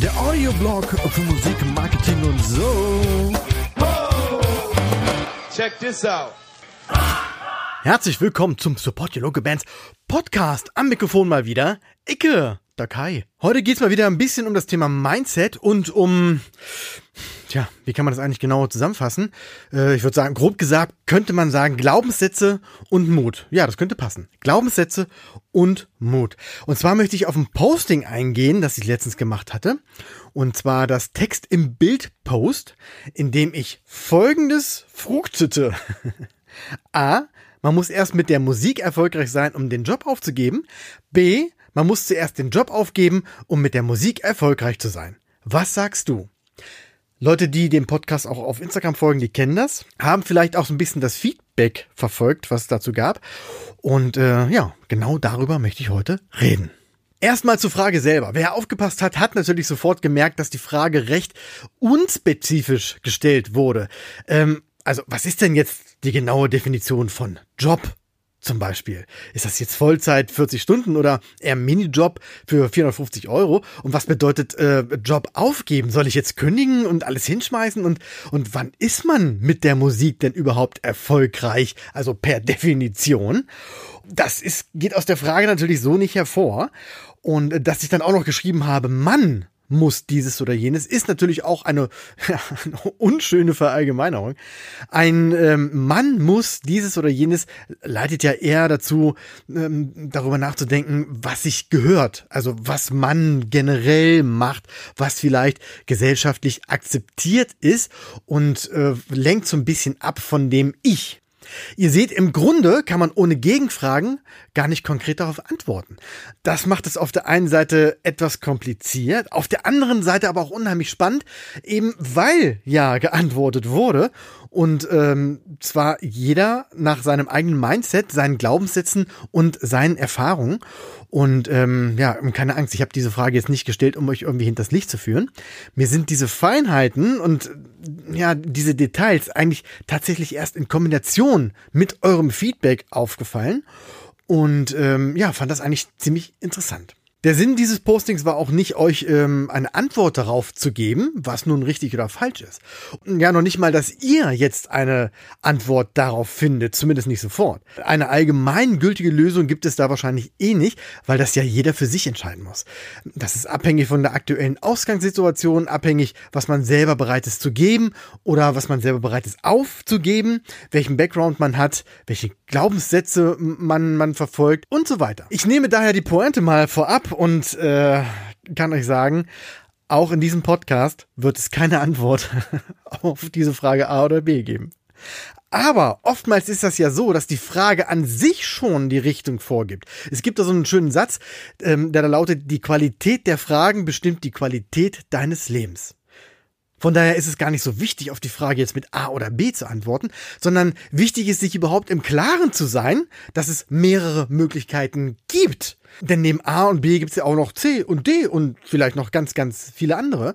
Der Audioblog für Musik, Marketing und so. Check this out. Herzlich willkommen zum Support Your Local Bands Podcast. Am Mikrofon mal wieder Icke, der Kai. Heute geht's mal wieder ein bisschen um das Thema Mindset und um, tja, wie kann man das eigentlich genau zusammenfassen? Äh, ich würde sagen, grob gesagt, könnte man sagen Glaubenssätze und Mut. Ja, das könnte passen. Glaubenssätze und Mut. Und zwar möchte ich auf ein Posting eingehen, das ich letztens gemacht hatte. Und zwar das Text im Bild Post, in dem ich folgendes fruchtete. A. Man muss erst mit der Musik erfolgreich sein, um den Job aufzugeben. B. Man muss zuerst den Job aufgeben, um mit der Musik erfolgreich zu sein. Was sagst du? Leute, die dem Podcast auch auf Instagram folgen, die kennen das, haben vielleicht auch so ein bisschen das Feedback verfolgt, was es dazu gab. Und äh, ja, genau darüber möchte ich heute reden. Erstmal zur Frage selber. Wer aufgepasst hat, hat natürlich sofort gemerkt, dass die Frage recht unspezifisch gestellt wurde. Ähm, also, was ist denn jetzt die genaue Definition von Job? Zum Beispiel. Ist das jetzt Vollzeit 40 Stunden oder eher Minijob für 450 Euro? Und was bedeutet äh, Job aufgeben? Soll ich jetzt kündigen und alles hinschmeißen? Und, und wann ist man mit der Musik denn überhaupt erfolgreich? Also per Definition. Das ist, geht aus der Frage natürlich so nicht hervor. Und äh, dass ich dann auch noch geschrieben habe, Mann, muss dieses oder jenes, ist natürlich auch eine, eine unschöne Verallgemeinerung. Ein ähm, Mann muss dieses oder jenes leitet ja eher dazu, ähm, darüber nachzudenken, was sich gehört, also was man generell macht, was vielleicht gesellschaftlich akzeptiert ist und äh, lenkt so ein bisschen ab von dem Ich. Ihr seht, im Grunde kann man ohne Gegenfragen gar nicht konkret darauf antworten. Das macht es auf der einen Seite etwas kompliziert, auf der anderen Seite aber auch unheimlich spannend, eben weil ja geantwortet wurde und ähm, zwar jeder nach seinem eigenen Mindset, seinen Glaubenssätzen und seinen Erfahrungen. Und ähm, ja, keine Angst, ich habe diese Frage jetzt nicht gestellt, um euch irgendwie hinters Licht zu führen. Mir sind diese Feinheiten und ja, diese Details eigentlich tatsächlich erst in Kombination mit eurem Feedback aufgefallen. Und ähm, ja, fand das eigentlich ziemlich interessant. Der Sinn dieses Postings war auch nicht, euch ähm, eine Antwort darauf zu geben, was nun richtig oder falsch ist. Ja, noch nicht mal, dass ihr jetzt eine Antwort darauf findet, zumindest nicht sofort. Eine allgemeingültige Lösung gibt es da wahrscheinlich eh nicht, weil das ja jeder für sich entscheiden muss. Das ist abhängig von der aktuellen Ausgangssituation, abhängig, was man selber bereit ist zu geben oder was man selber bereit ist aufzugeben, welchen Background man hat, welche Glaubenssätze man, man verfolgt und so weiter. Ich nehme daher die Pointe mal vorab und äh, kann euch sagen, auch in diesem Podcast wird es keine Antwort auf diese Frage A oder B geben. Aber oftmals ist das ja so, dass die Frage an sich schon die Richtung vorgibt. Es gibt da so einen schönen Satz, ähm, der da lautet, die Qualität der Fragen bestimmt die Qualität deines Lebens. Von daher ist es gar nicht so wichtig, auf die Frage jetzt mit A oder B zu antworten, sondern wichtig ist, sich überhaupt im Klaren zu sein, dass es mehrere Möglichkeiten gibt. Denn neben A und B gibt es ja auch noch C und D und vielleicht noch ganz, ganz viele andere.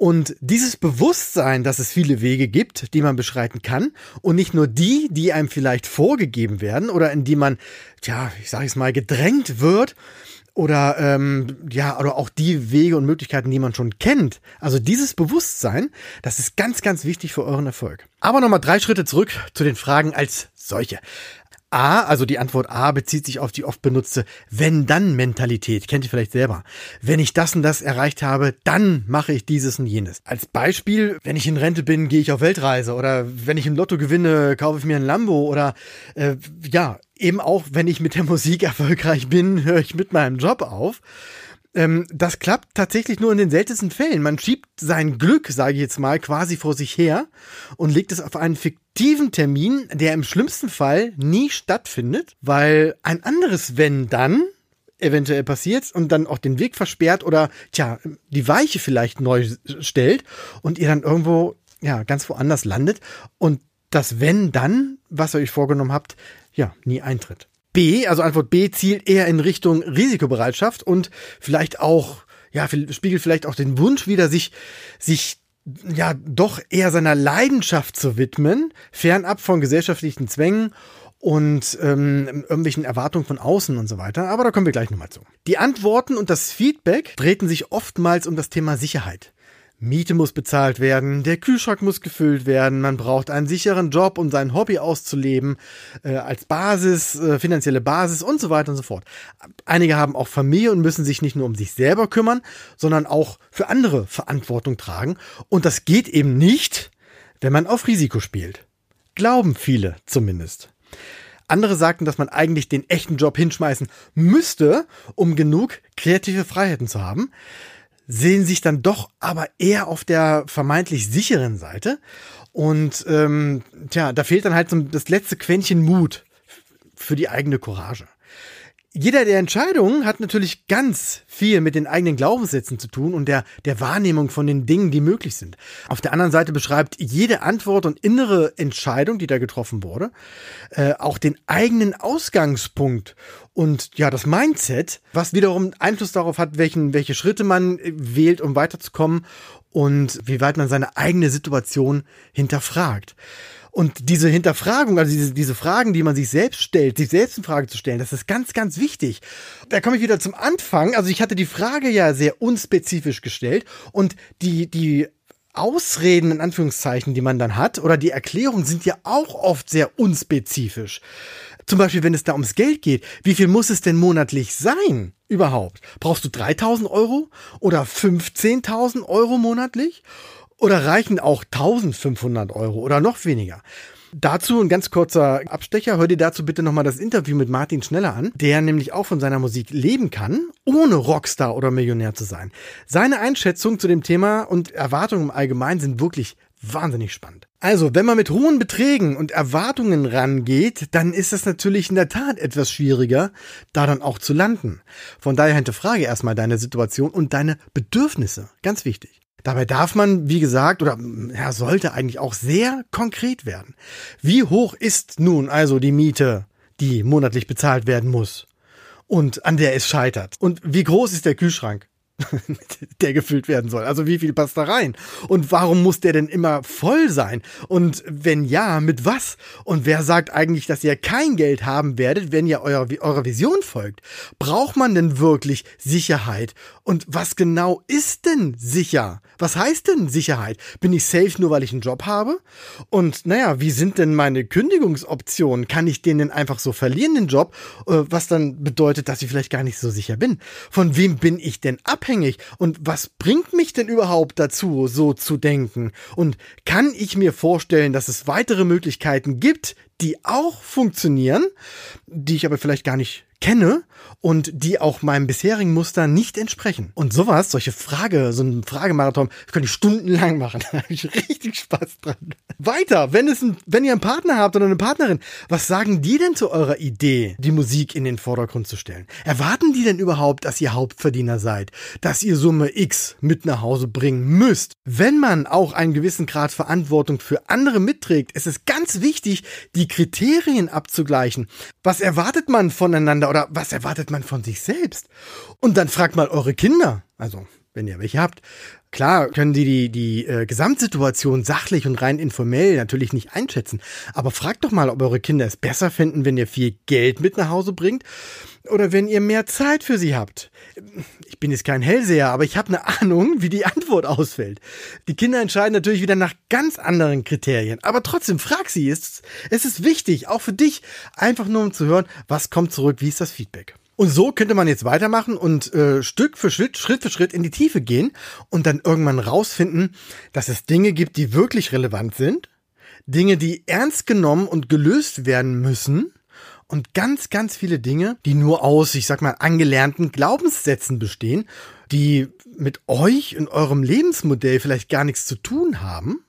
Und dieses Bewusstsein, dass es viele Wege gibt, die man beschreiten kann und nicht nur die, die einem vielleicht vorgegeben werden oder in die man, tja, ich sage es mal, gedrängt wird, oder ähm, ja oder auch die Wege und Möglichkeiten, die man schon kennt. Also dieses Bewusstsein, das ist ganz, ganz wichtig für euren Erfolg. Aber nochmal drei Schritte zurück zu den Fragen als solche. A, also die Antwort A bezieht sich auf die oft benutzte Wenn-Dann-Mentalität. Kennt ihr vielleicht selber. Wenn ich das und das erreicht habe, dann mache ich dieses und jenes. Als Beispiel, wenn ich in Rente bin, gehe ich auf Weltreise oder wenn ich im Lotto gewinne, kaufe ich mir ein Lambo oder äh, ja, eben auch, wenn ich mit der Musik erfolgreich bin, höre ich mit meinem Job auf. Ähm, das klappt tatsächlich nur in den seltensten Fällen. Man schiebt sein Glück, sage ich jetzt mal, quasi vor sich her und legt es auf einen fiktiven Termin, der im schlimmsten Fall nie stattfindet, weil ein anderes Wenn dann eventuell passiert und dann auch den Weg versperrt oder tja, die Weiche vielleicht neu stellt und ihr dann irgendwo ja ganz woanders landet und das wenn dann, was ihr euch vorgenommen habt, ja, nie eintritt. B, also Antwort B zielt eher in Richtung Risikobereitschaft und vielleicht auch, ja, spiegelt vielleicht auch den Wunsch wieder, sich, sich ja doch eher seiner Leidenschaft zu widmen, fernab von gesellschaftlichen Zwängen und ähm, irgendwelchen Erwartungen von außen und so weiter. Aber da kommen wir gleich nochmal zu. Die Antworten und das Feedback drehten sich oftmals um das Thema Sicherheit. Miete muss bezahlt werden, der Kühlschrank muss gefüllt werden, man braucht einen sicheren Job, um sein Hobby auszuleben, äh, als Basis, äh, finanzielle Basis und so weiter und so fort. Einige haben auch Familie und müssen sich nicht nur um sich selber kümmern, sondern auch für andere Verantwortung tragen. Und das geht eben nicht, wenn man auf Risiko spielt. Glauben viele zumindest. Andere sagten, dass man eigentlich den echten Job hinschmeißen müsste, um genug kreative Freiheiten zu haben sehen sich dann doch aber eher auf der vermeintlich sicheren Seite. Und ähm, tja, da fehlt dann halt so das letzte Quäntchen Mut für die eigene Courage jeder der Entscheidungen hat natürlich ganz viel mit den eigenen Glaubenssätzen zu tun und der, der Wahrnehmung von den Dingen, die möglich sind. Auf der anderen Seite beschreibt jede Antwort und innere Entscheidung, die da getroffen wurde, äh, auch den eigenen Ausgangspunkt und ja, das Mindset, was wiederum Einfluss darauf hat, welchen, welche Schritte man wählt, um weiterzukommen und wie weit man seine eigene Situation hinterfragt. Und diese Hinterfragung, also diese, diese Fragen, die man sich selbst stellt, sich selbst in Frage zu stellen, das ist ganz, ganz wichtig. Da komme ich wieder zum Anfang. Also ich hatte die Frage ja sehr unspezifisch gestellt und die, die Ausreden in Anführungszeichen, die man dann hat, oder die Erklärungen sind ja auch oft sehr unspezifisch. Zum Beispiel, wenn es da ums Geld geht, wie viel muss es denn monatlich sein überhaupt? Brauchst du 3000 Euro oder 15.000 Euro monatlich? Oder reichen auch 1500 Euro oder noch weniger? Dazu ein ganz kurzer Abstecher. Hör dir dazu bitte nochmal das Interview mit Martin Schneller an, der nämlich auch von seiner Musik leben kann, ohne Rockstar oder Millionär zu sein. Seine Einschätzung zu dem Thema und Erwartungen im Allgemeinen sind wirklich wahnsinnig spannend. Also, wenn man mit hohen Beträgen und Erwartungen rangeht, dann ist es natürlich in der Tat etwas schwieriger, da dann auch zu landen. Von daher hinterfrage erstmal deine Situation und deine Bedürfnisse. Ganz wichtig. Dabei darf man, wie gesagt, oder ja, sollte eigentlich auch sehr konkret werden. Wie hoch ist nun also die Miete, die monatlich bezahlt werden muss und an der es scheitert? Und wie groß ist der Kühlschrank? der gefüllt werden soll. Also wie viel passt da rein? Und warum muss der denn immer voll sein? Und wenn ja, mit was? Und wer sagt eigentlich, dass ihr kein Geld haben werdet, wenn ihr eurer, eurer Vision folgt? Braucht man denn wirklich Sicherheit? Und was genau ist denn sicher? Was heißt denn Sicherheit? Bin ich safe nur, weil ich einen Job habe? Und naja, wie sind denn meine Kündigungsoptionen? Kann ich den denn einfach so verlieren, den Job? Äh, was dann bedeutet, dass ich vielleicht gar nicht so sicher bin. Von wem bin ich denn abhängig? Abhängig. Und was bringt mich denn überhaupt dazu, so zu denken? Und kann ich mir vorstellen, dass es weitere Möglichkeiten gibt, die auch funktionieren, die ich aber vielleicht gar nicht kenne und die auch meinem bisherigen Muster nicht entsprechen. Und sowas, solche Frage, so ein Fragemarathon, könnte ich stundenlang machen. Da habe ich richtig Spaß dran. Weiter, wenn es ein, wenn ihr einen Partner habt oder eine Partnerin, was sagen die denn zu eurer Idee, die Musik in den Vordergrund zu stellen? Erwarten die denn überhaupt, dass ihr Hauptverdiener seid, dass ihr Summe X mit nach Hause bringen müsst? Wenn man auch einen gewissen Grad Verantwortung für andere mitträgt, ist es ganz wichtig, die Kriterien abzugleichen. Was erwartet man voneinander oder was erwartet man von sich selbst? Und dann fragt mal eure Kinder, also wenn ihr welche habt. Klar können die die, die äh, Gesamtsituation sachlich und rein informell natürlich nicht einschätzen, aber fragt doch mal, ob eure Kinder es besser finden, wenn ihr viel Geld mit nach Hause bringt oder wenn ihr mehr Zeit für sie habt. Ich bin jetzt kein Hellseher, aber ich habe eine Ahnung, wie die Antwort ausfällt. Die Kinder entscheiden natürlich wieder nach ganz anderen Kriterien, aber trotzdem frag sie, es, es ist wichtig, auch für dich, einfach nur um zu hören, was kommt zurück, wie ist das Feedback. Und so könnte man jetzt weitermachen und äh, Stück für Schritt, Schritt für Schritt in die Tiefe gehen und dann irgendwann rausfinden, dass es Dinge gibt, die wirklich relevant sind, Dinge, die ernst genommen und gelöst werden müssen und ganz, ganz viele Dinge, die nur aus, ich sag mal, angelernten Glaubenssätzen bestehen, die mit euch und eurem Lebensmodell vielleicht gar nichts zu tun haben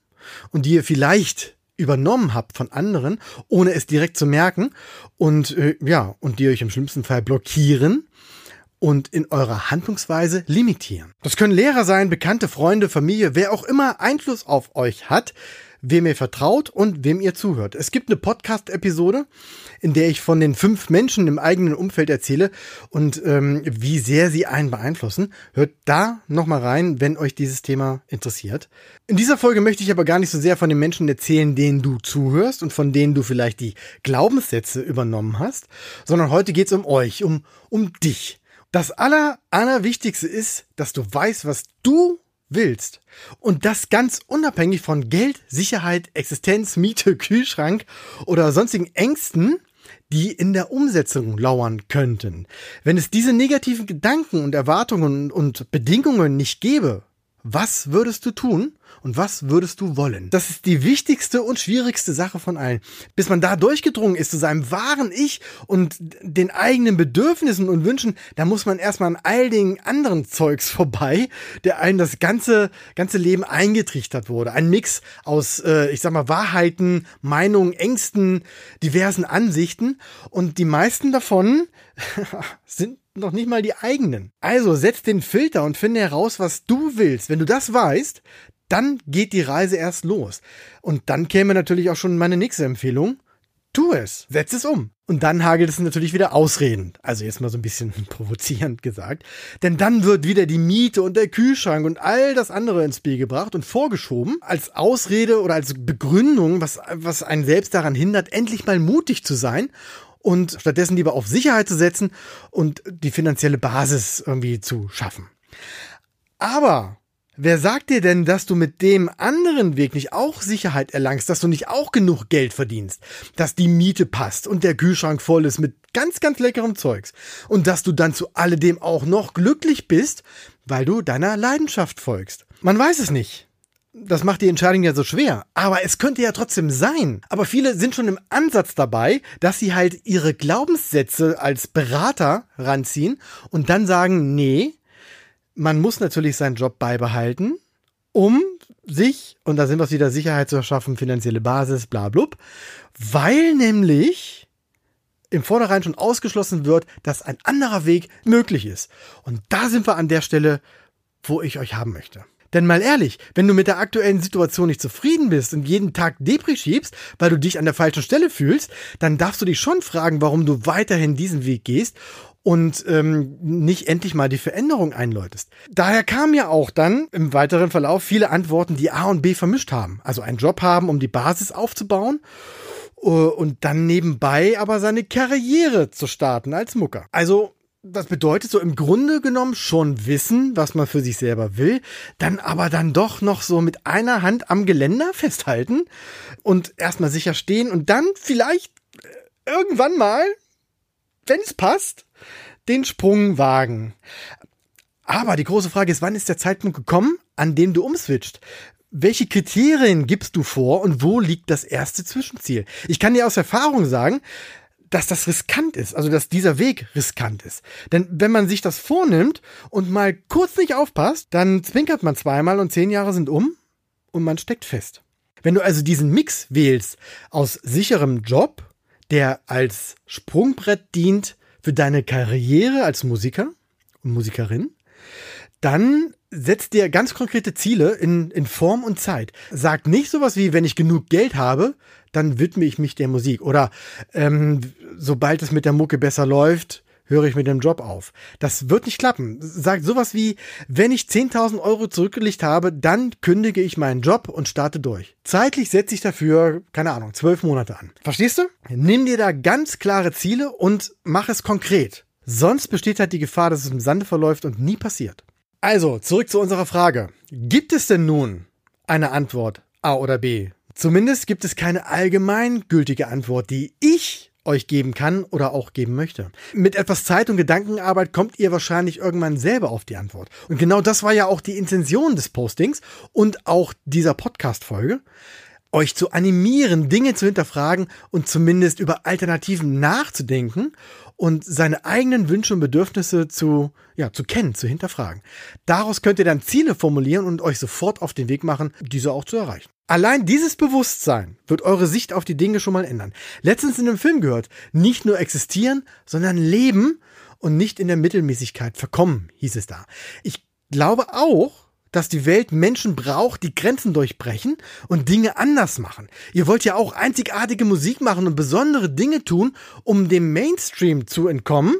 und die ihr vielleicht übernommen habt von anderen, ohne es direkt zu merken und äh, ja, und die euch im schlimmsten Fall blockieren und in eurer Handlungsweise limitieren. Das können Lehrer sein, bekannte Freunde, Familie, wer auch immer Einfluss auf euch hat, wem ihr vertraut und wem ihr zuhört. Es gibt eine Podcast-Episode, in der ich von den fünf Menschen im eigenen Umfeld erzähle und ähm, wie sehr sie einen beeinflussen. Hört da nochmal rein, wenn euch dieses Thema interessiert. In dieser Folge möchte ich aber gar nicht so sehr von den Menschen erzählen, denen du zuhörst und von denen du vielleicht die Glaubenssätze übernommen hast, sondern heute geht's um euch, um, um dich. Das aller, allerwichtigste ist, dass du weißt, was du willst. Und das ganz unabhängig von Geld, Sicherheit, Existenz, Miete, Kühlschrank oder sonstigen Ängsten, die in der Umsetzung lauern könnten. Wenn es diese negativen Gedanken und Erwartungen und Bedingungen nicht gäbe, was würdest du tun? Und was würdest du wollen? Das ist die wichtigste und schwierigste Sache von allen. Bis man da durchgedrungen ist zu seinem wahren Ich und den eigenen Bedürfnissen und Wünschen, da muss man erstmal an all den anderen Zeugs vorbei, der einem das ganze, ganze Leben eingetrichtert wurde. Ein Mix aus, äh, ich sag mal, Wahrheiten, Meinungen, Ängsten, diversen Ansichten und die meisten davon sind noch nicht mal die eigenen. Also setz den Filter und finde heraus, was du willst. Wenn du das weißt, dann geht die Reise erst los. Und dann käme natürlich auch schon meine nächste Empfehlung. Tu es, setz es um. Und dann hagelt es natürlich wieder Ausreden. Also jetzt mal so ein bisschen provozierend gesagt. Denn dann wird wieder die Miete und der Kühlschrank und all das andere ins Spiel gebracht und vorgeschoben als Ausrede oder als Begründung, was, was einen selbst daran hindert, endlich mal mutig zu sein und stattdessen lieber auf Sicherheit zu setzen und die finanzielle Basis irgendwie zu schaffen. Aber Wer sagt dir denn, dass du mit dem anderen Weg nicht auch Sicherheit erlangst, dass du nicht auch genug Geld verdienst, dass die Miete passt und der Kühlschrank voll ist mit ganz, ganz leckerem Zeugs und dass du dann zu alledem auch noch glücklich bist, weil du deiner Leidenschaft folgst? Man weiß es nicht. Das macht die Entscheidung ja so schwer. Aber es könnte ja trotzdem sein. Aber viele sind schon im Ansatz dabei, dass sie halt ihre Glaubenssätze als Berater ranziehen und dann sagen, nee, man muss natürlich seinen Job beibehalten, um sich, und da sind wir wieder, Sicherheit zu erschaffen, finanzielle Basis, bla blub, weil nämlich im Vornherein schon ausgeschlossen wird, dass ein anderer Weg möglich ist. Und da sind wir an der Stelle, wo ich euch haben möchte. Denn mal ehrlich, wenn du mit der aktuellen Situation nicht zufrieden bist und jeden Tag Depri schiebst, weil du dich an der falschen Stelle fühlst, dann darfst du dich schon fragen, warum du weiterhin diesen Weg gehst und ähm, nicht endlich mal die Veränderung einläutest. Daher kamen ja auch dann im weiteren Verlauf viele Antworten, die A und B vermischt haben. Also einen Job haben, um die Basis aufzubauen uh, und dann nebenbei aber seine Karriere zu starten als Mucker. Also das bedeutet so im Grunde genommen schon wissen, was man für sich selber will, dann aber dann doch noch so mit einer Hand am Geländer festhalten und erstmal sicher stehen und dann vielleicht äh, irgendwann mal, wenn es passt, den Sprung wagen. Aber die große Frage ist, wann ist der Zeitpunkt gekommen, an dem du umswitcht? Welche Kriterien gibst du vor und wo liegt das erste Zwischenziel? Ich kann dir aus Erfahrung sagen, dass das riskant ist, also dass dieser Weg riskant ist. Denn wenn man sich das vornimmt und mal kurz nicht aufpasst, dann zwinkert man zweimal und zehn Jahre sind um und man steckt fest. Wenn du also diesen Mix wählst aus sicherem Job, der als Sprungbrett dient für deine Karriere als Musiker und Musikerin, dann setzt dir ganz konkrete Ziele in, in Form und Zeit. Sag nicht sowas wie, wenn ich genug Geld habe, dann widme ich mich der Musik. Oder ähm, sobald es mit der Mucke besser läuft, höre ich mit dem Job auf. Das wird nicht klappen. Sag sowas wie, wenn ich 10.000 Euro zurückgelegt habe, dann kündige ich meinen Job und starte durch. Zeitlich setze ich dafür, keine Ahnung, zwölf Monate an. Verstehst du? Nimm dir da ganz klare Ziele und mach es konkret. Sonst besteht halt die Gefahr, dass es im Sande verläuft und nie passiert. Also, zurück zu unserer Frage. Gibt es denn nun eine Antwort A oder B? Zumindest gibt es keine allgemeingültige Antwort, die ich euch geben kann oder auch geben möchte. Mit etwas Zeit und Gedankenarbeit kommt ihr wahrscheinlich irgendwann selber auf die Antwort. Und genau das war ja auch die Intention des Postings und auch dieser Podcast-Folge euch zu animieren, Dinge zu hinterfragen und zumindest über Alternativen nachzudenken und seine eigenen Wünsche und Bedürfnisse zu, ja, zu kennen, zu hinterfragen. Daraus könnt ihr dann Ziele formulieren und euch sofort auf den Weg machen, diese auch zu erreichen. Allein dieses Bewusstsein wird eure Sicht auf die Dinge schon mal ändern. Letztens in einem Film gehört, nicht nur existieren, sondern leben und nicht in der Mittelmäßigkeit verkommen, hieß es da. Ich glaube auch, dass die Welt Menschen braucht, die Grenzen durchbrechen und Dinge anders machen. Ihr wollt ja auch einzigartige Musik machen und besondere Dinge tun, um dem Mainstream zu entkommen.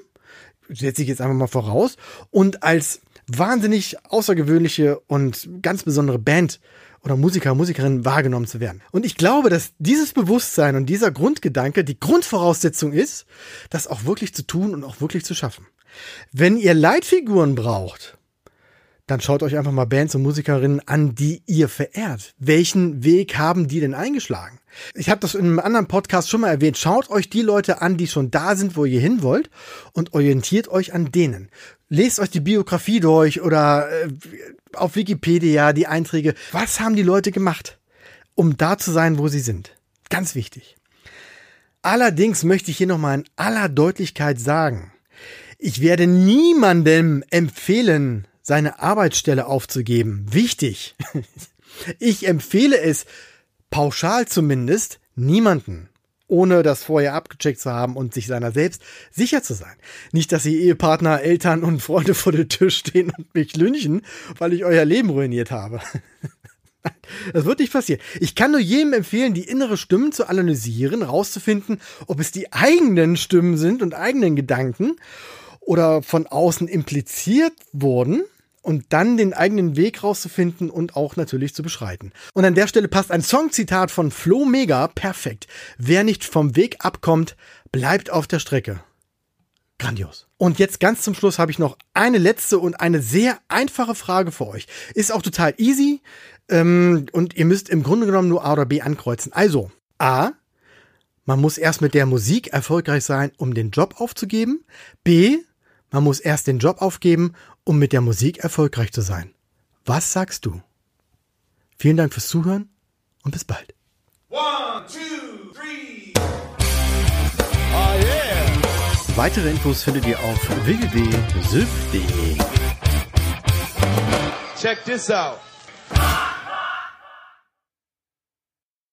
Setze ich jetzt einfach mal voraus. Und als wahnsinnig außergewöhnliche und ganz besondere Band oder Musiker, Musikerin wahrgenommen zu werden. Und ich glaube, dass dieses Bewusstsein und dieser Grundgedanke die Grundvoraussetzung ist, das auch wirklich zu tun und auch wirklich zu schaffen. Wenn ihr Leitfiguren braucht, dann schaut euch einfach mal Bands und Musikerinnen an, die ihr verehrt. Welchen Weg haben die denn eingeschlagen? Ich habe das in einem anderen Podcast schon mal erwähnt. Schaut euch die Leute an, die schon da sind, wo ihr hin wollt und orientiert euch an denen. Lest euch die Biografie durch oder äh, auf Wikipedia die Einträge. Was haben die Leute gemacht, um da zu sein, wo sie sind? Ganz wichtig. Allerdings möchte ich hier nochmal in aller Deutlichkeit sagen, ich werde niemandem empfehlen, seine Arbeitsstelle aufzugeben. Wichtig. Ich empfehle es, pauschal zumindest, niemanden ohne das vorher abgecheckt zu haben und sich seiner selbst sicher zu sein. Nicht, dass die Ehepartner, Eltern und Freunde vor der Tür stehen und mich lynchen, weil ich euer Leben ruiniert habe. Das wird nicht passieren. Ich kann nur jedem empfehlen, die innere Stimmen zu analysieren, rauszufinden, ob es die eigenen Stimmen sind und eigenen Gedanken oder von außen impliziert wurden und dann den eigenen Weg rauszufinden und auch natürlich zu beschreiten. Und an der Stelle passt ein Songzitat von Flo Mega perfekt. Wer nicht vom Weg abkommt, bleibt auf der Strecke. Grandios. Und jetzt ganz zum Schluss habe ich noch eine letzte und eine sehr einfache Frage für euch. Ist auch total easy ähm, und ihr müsst im Grunde genommen nur A oder B ankreuzen. Also, A, man muss erst mit der Musik erfolgreich sein, um den Job aufzugeben. B, man muss erst den Job aufgeben, um mit der Musik erfolgreich zu sein. Was sagst du? Vielen Dank fürs Zuhören und bis bald. One, two, three. Oh yeah. Weitere Infos findet ihr auf www.syf.de. Check this out.